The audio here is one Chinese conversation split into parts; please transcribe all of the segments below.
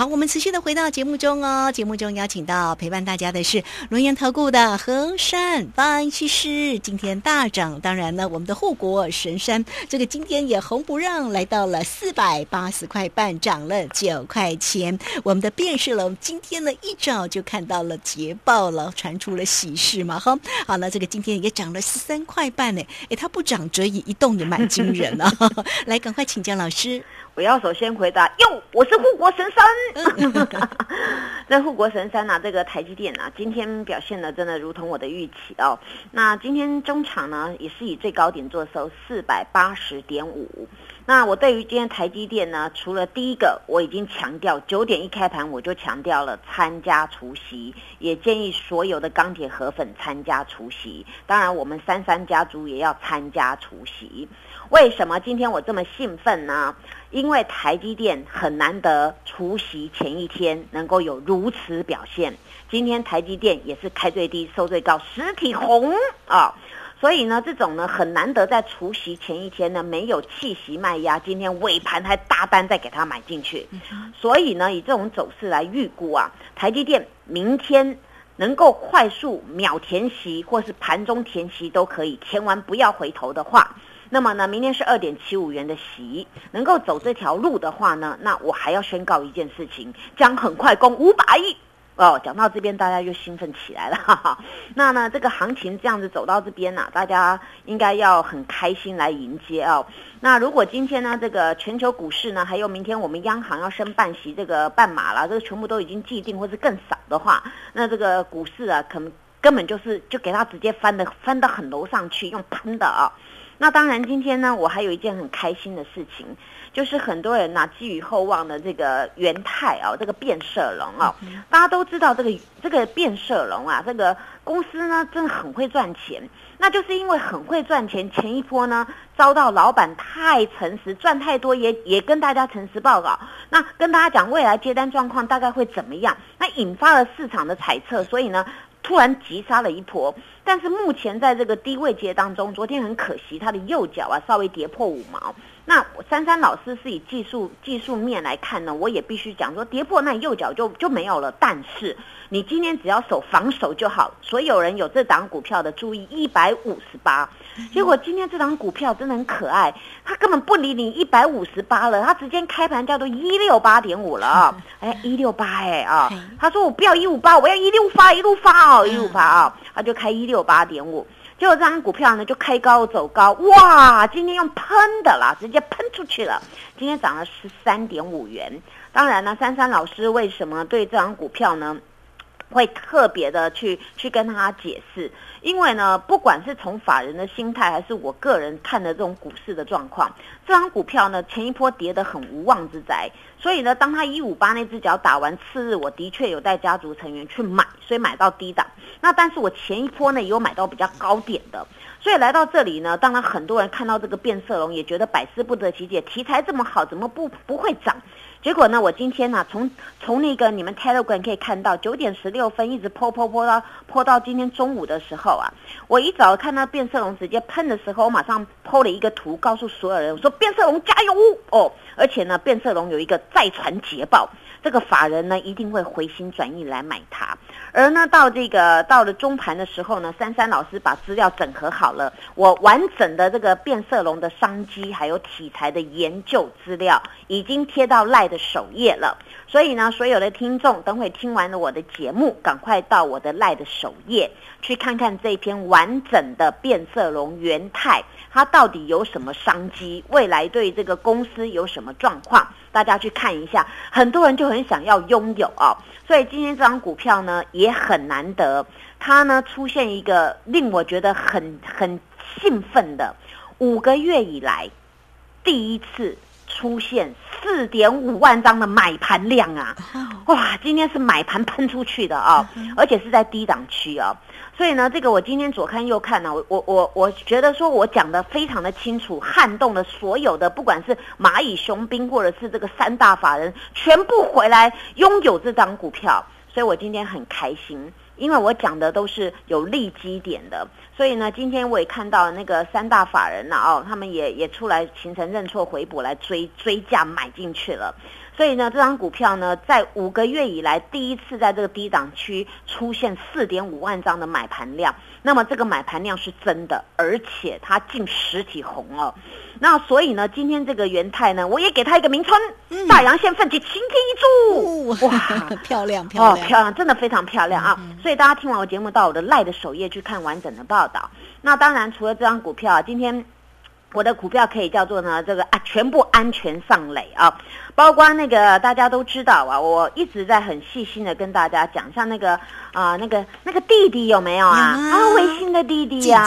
好，我们持续的回到节目中哦。节目中邀请到陪伴大家的是龙岩投顾的和善分析师。今天大涨，当然呢，我们的护国神山这个今天也红不让，来到了四百八十块半，涨了九块钱。我们的变势龙今天呢一早就看到了捷报了，传出了喜事嘛，哈。好了，这个今天也涨了十三块半呢。哎，它不涨则已，一动也蛮惊人啊。来，赶快请教老师。我要首先回答，哟，我是护国神山。那护国神山呐，这个台积电呐，今天表现的真的如同我的预期哦。那今天中场呢，也是以最高点做收四百八十点五。那我对于今天台积电呢，除了第一个，我已经强调九点一开盘我就强调了参加除夕，也建议所有的钢铁河粉参加除夕。当然，我们三三家族也要参加除夕。为什么今天我这么兴奋呢？因为台积电很难得除夕前一天能够有如此表现。今天台积电也是开最低收最高，实体红啊！所以呢，这种呢很难得在除夕前一天呢没有气息卖压，今天尾盘还大单再给它买进去。所以呢，以这种走势来预估啊，台积电明天能够快速秒填息，或是盘中填息都可以，填完不要回头的话。那么呢，明天是二点七五元的息，能够走这条路的话呢，那我还要宣告一件事情，将很快攻五百亿哦。讲到这边，大家就兴奋起来了。哈哈。那呢，这个行情这样子走到这边呢，大家应该要很开心来迎接哦。那如果今天呢，这个全球股市呢，还有明天我们央行要升半息，这个半码了，这个全部都已经既定或是更少的话，那这个股市啊，可能根本就是就给它直接翻的翻到很楼上去，用喷的啊。那当然，今天呢，我还有一件很开心的事情，就是很多人呐寄予厚望的这个元泰啊，这个变色龙啊，大家都知道这个这个变色龙啊，这个公司呢真的很会赚钱，那就是因为很会赚钱，前一波呢遭到老板太诚实，赚太多也也跟大家诚实报告，那跟大家讲未来接单状况大概会怎么样，那引发了市场的猜测，所以呢。突然急杀了一波，但是目前在这个低位阶当中，昨天很可惜，它的右脚啊稍微跌破五毛。那珊珊老师是以技术技术面来看呢，我也必须讲说跌破那右脚就就没有了。但是你今天只要守防守就好。所有人有这档股票的注意，一百五十八。结果今天这档股票真的很可爱，它根本不理你一百五十八了，它直接开盘价都一六八点五了啊！哎，一六八哎啊！他说我不要一五八，我要一六发一路发哦，一路发啊！他就开一六八点五。结果这张股票呢，就开高走高，哇！今天用喷的啦，直接喷出去了。今天涨了十三点五元。当然呢，珊珊老师为什么对这张股票呢，会特别的去去跟他解释？因为呢，不管是从法人的心态，还是我个人看的这种股市的状况，这张股票呢，前一波跌得很无妄之灾。所以呢，当他一五八那只脚打完次日，我的确有带家族成员去买，所以买到低档。那但是我前一波呢，也有买到比较高点的。所以来到这里呢，当然很多人看到这个变色龙，也觉得百思不得其解，题材这么好，怎么不不会涨？结果呢，我今天呢，从从那个你们 Telegram 可以看到，九点十六分一直泼泼泼到泼到今天中午的时候啊，我一早看到变色龙直接喷的时候，我马上泼了一个图，告诉所有人，我说变色龙加油哦！而且呢，变色龙有一个再传捷报，这个法人呢一定会回心转意来买它。而呢，到这个到了中盘的时候呢，珊珊老师把资料整合好了，我完整的这个变色龙的商机还有题材的研究资料已经贴到赖的首页了。所以呢，所有的听众等会听完了我的节目，赶快到我的赖的首页去看看这篇完整的变色龙元泰，它到底有什么商机，未来对这个公司有什么状况，大家去看一下。很多人就很想要拥有哦。所以今天这张股票呢也很难得，它呢出现一个令我觉得很很兴奋的，五个月以来第一次出现四点五万张的买盘量啊！哇，今天是买盘喷出去的啊，而且是在低档区啊。所以呢，这个我今天左看右看呢，我我我我觉得说我讲的非常的清楚，撼动了所有的，不管是蚂蚁雄兵或者是这个三大法人，全部回来拥有这张股票，所以我今天很开心，因为我讲的都是有利基点的，所以呢，今天我也看到那个三大法人呢，哦，他们也也出来形成认错回补来追追价买进去了。所以呢，这张股票呢，在五个月以来第一次在这个低档区出现四点五万张的买盘量。那么这个买盘量是真的，而且它近实体红哦。那所以呢，今天这个元泰呢，我也给它一个名称：大阳线奋起，晴天一柱。哇，漂亮漂亮，漂亮，真的非常漂亮啊！所以大家听完我节目，到我的赖的首页去看完整的报道。那当然，除了这张股票啊，今天。我的股票可以叫做呢，这个啊，全部安全上垒啊，包括那个大家都知道啊，我一直在很细心的跟大家讲，像那个啊，那个那个弟弟有没有啊？啊，微信的弟弟呀，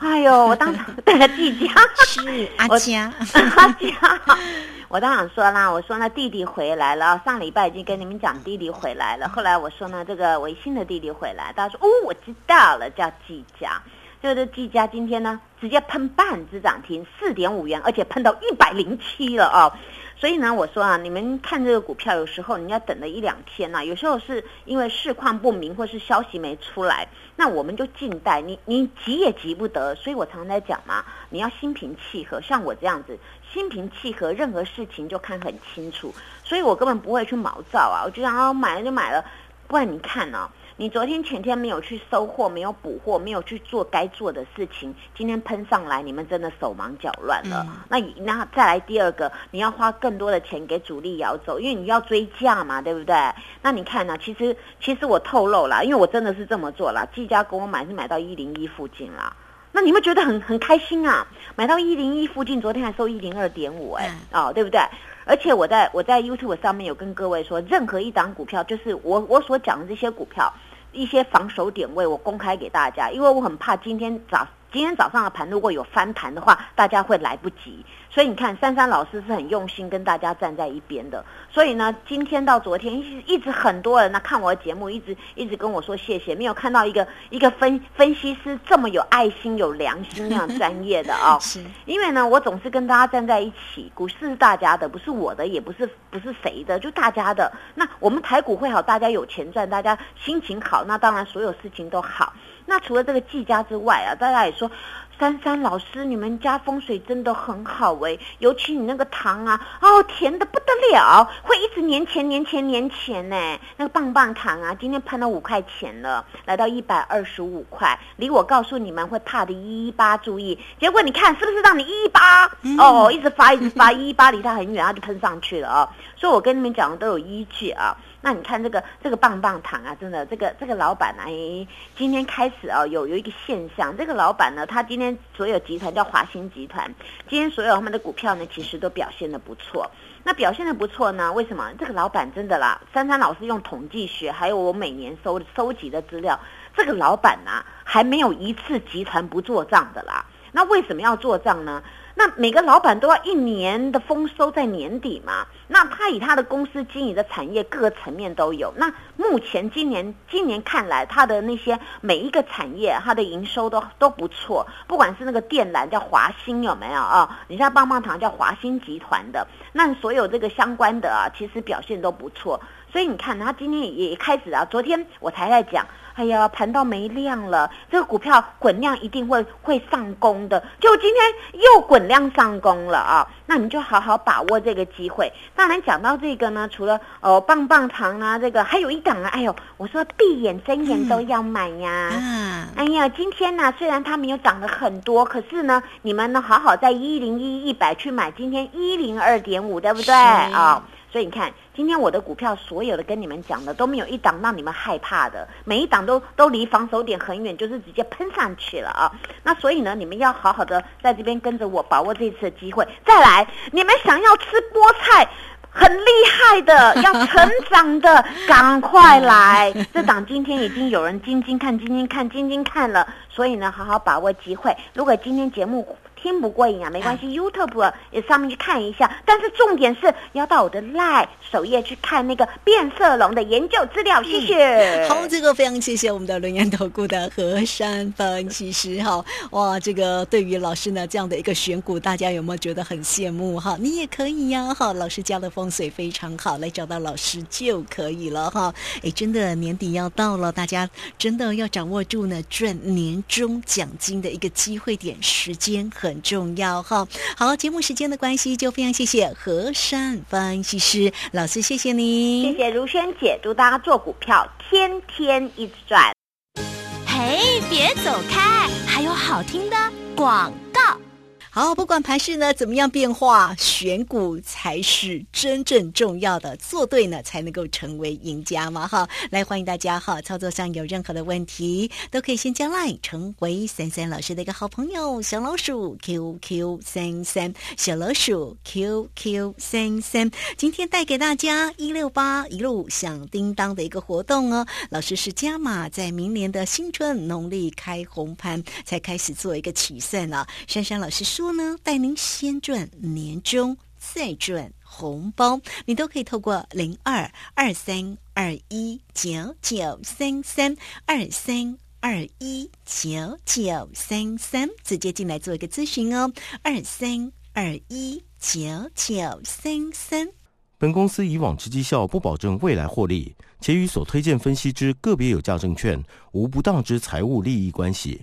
哎呦，我当场 对了，季佳是阿佳，阿佳，我当场说啦，我说呢，弟弟回来了，上礼拜已经跟你们讲弟弟回来了，后来我说呢，这个微信的弟弟回来，大家说哦，我知道了，叫季佳。这个技嘉今天呢，直接喷半只涨停，四点五元，而且喷到一百零七了啊！所以呢，我说啊，你们看这个股票，有时候你要等了一两天呐，有时候是因为市况不明，或是消息没出来，那我们就静待。你你急也急不得，所以我常常在讲嘛，你要心平气和，像我这样子，心平气和，任何事情就看很清楚，所以我根本不会去毛躁啊，我就想啊，买了就买了，不然你看呢？你昨天前天没有去收货，没有补货，没有去做该做的事情，今天喷上来，你们真的手忙脚乱了。那那再来第二个，你要花更多的钱给主力摇走，因为你要追价嘛，对不对？那你看呢？其实其实我透露了，因为我真的是这么做了。季家给我买是买到一零一附近啦，那你们觉得很很开心啊？买到一零一附近，昨天还收一零二点五，哎，哦，对不对？而且我在我在 YouTube 上面有跟各位说，任何一档股票，就是我我所讲的这些股票，一些防守点位，我公开给大家，因为我很怕今天早。今天早上的盘如果有翻盘的话，大家会来不及。所以你看，珊珊老师是很用心跟大家站在一边的。所以呢，今天到昨天一一直很多人呢看我的节目，一直一直跟我说谢谢，没有看到一个一个分分析师这么有爱心、有良心那样专业的啊。是。因为呢，我总是跟大家站在一起，股市是大家的，不是我的，也不是不是谁的，就大家的。那我们台股会好，大家有钱赚，大家心情好，那当然所有事情都好。那除了这个季家之外啊，大家也说，珊珊老师，你们家风水真的很好哎，尤其你那个糖啊，哦，甜的不得了，会一直年前年前年前呢。那个棒棒糖啊，今天喷了五块钱了，来到一百二十五块，离我告诉你们会怕的一一八，注意，结果你看是不是让你一一八哦，一直发一直发一一八，离它很远，它就喷上去了啊。所以我跟你们讲的都有依据啊。那你看这个这个棒棒糖啊，真的，这个这个老板呢，哎，今天开始啊，有有一个现象，这个老板呢，他今天所有集团叫华兴集团，今天所有他们的股票呢，其实都表现的不错。那表现的不错呢，为什么？这个老板真的啦，珊珊老师用统计学，还有我每年收收集的资料，这个老板呢，还没有一次集团不做账的啦。那为什么要做账呢？那每个老板都要一年的丰收在年底嘛？那他以他的公司经营的产业各个层面都有。那目前今年今年看来，他的那些每一个产业，他的营收都都不错。不管是那个电缆叫华兴有没有啊？你像棒棒糖叫华兴集团的，那所有这个相关的啊，其实表现都不错。所以你看，他今天也开始啊。昨天我才在讲。哎呀，盘到没量了，这个股票滚量一定会会上攻的。就今天又滚量上攻了啊！那你就好好把握这个机会。当然讲到这个呢，除了哦棒棒糖啊，这个还有一档啊。哎呦，我说闭眼睁眼都要买呀！嗯，哎呀，今天呢虽然它没有涨得很多，可是呢，你们呢好好在一零一一百去买，今天一零二点五，对不对啊？所以你看，今天我的股票所有的跟你们讲的都没有一档让你们害怕的，每一档都都离防守点很远，就是直接喷上去了啊！那所以呢，你们要好好的在这边跟着我，把握这次的机会。再来，你们想要吃菠菜，很厉害的，要成长的，赶快来！这档今天已经有人晶晶看、晶晶看、晶晶看了，所以呢，好好把握机会。如果今天节目，听不过瘾啊，没关系，YouTube 也上面去看一下。但是重点是要到我的 Live 首页去看那个变色龙的研究资料。谢谢。好，这个非常谢谢我们的轮研投顾的何山分析师哈。哇，这个对于老师呢这样的一个选股，大家有没有觉得很羡慕哈？你也可以呀哈。老师家的风水非常好，来找到老师就可以了哈。哎，真的年底要到了，大家真的要掌握住呢赚年终奖金的一个机会点，时间很。很重要哈。好，节目时间的关系，就非常谢谢和善分析师老师，谢谢您，谢谢如萱姐，祝大家做股票天天一直赚。嘿，别走开，还有好听的广告。好，不管盘势呢怎么样变化，选股才是真正重要的，做对呢才能够成为赢家嘛！哈，来欢迎大家哈，操作上有任何的问题，都可以先加 line 成为三三老师的一个好朋友，小老鼠 QQ 三三，小老鼠 QQ 三三，今天带给大家一六八一路响叮当的一个活动哦，老师是加码，在明年的新春农历开红盘才开始做一个起算了，珊珊老师说。说呢，带您先赚年终，再赚红包，你都可以透过零二二三二一九九三三二三二一九九三三直接进来做一个咨询哦，二三二一九九三三。本公司以往之绩效不保证未来获利，且与所推荐分析之个别有价证券无不当之财务利益关系。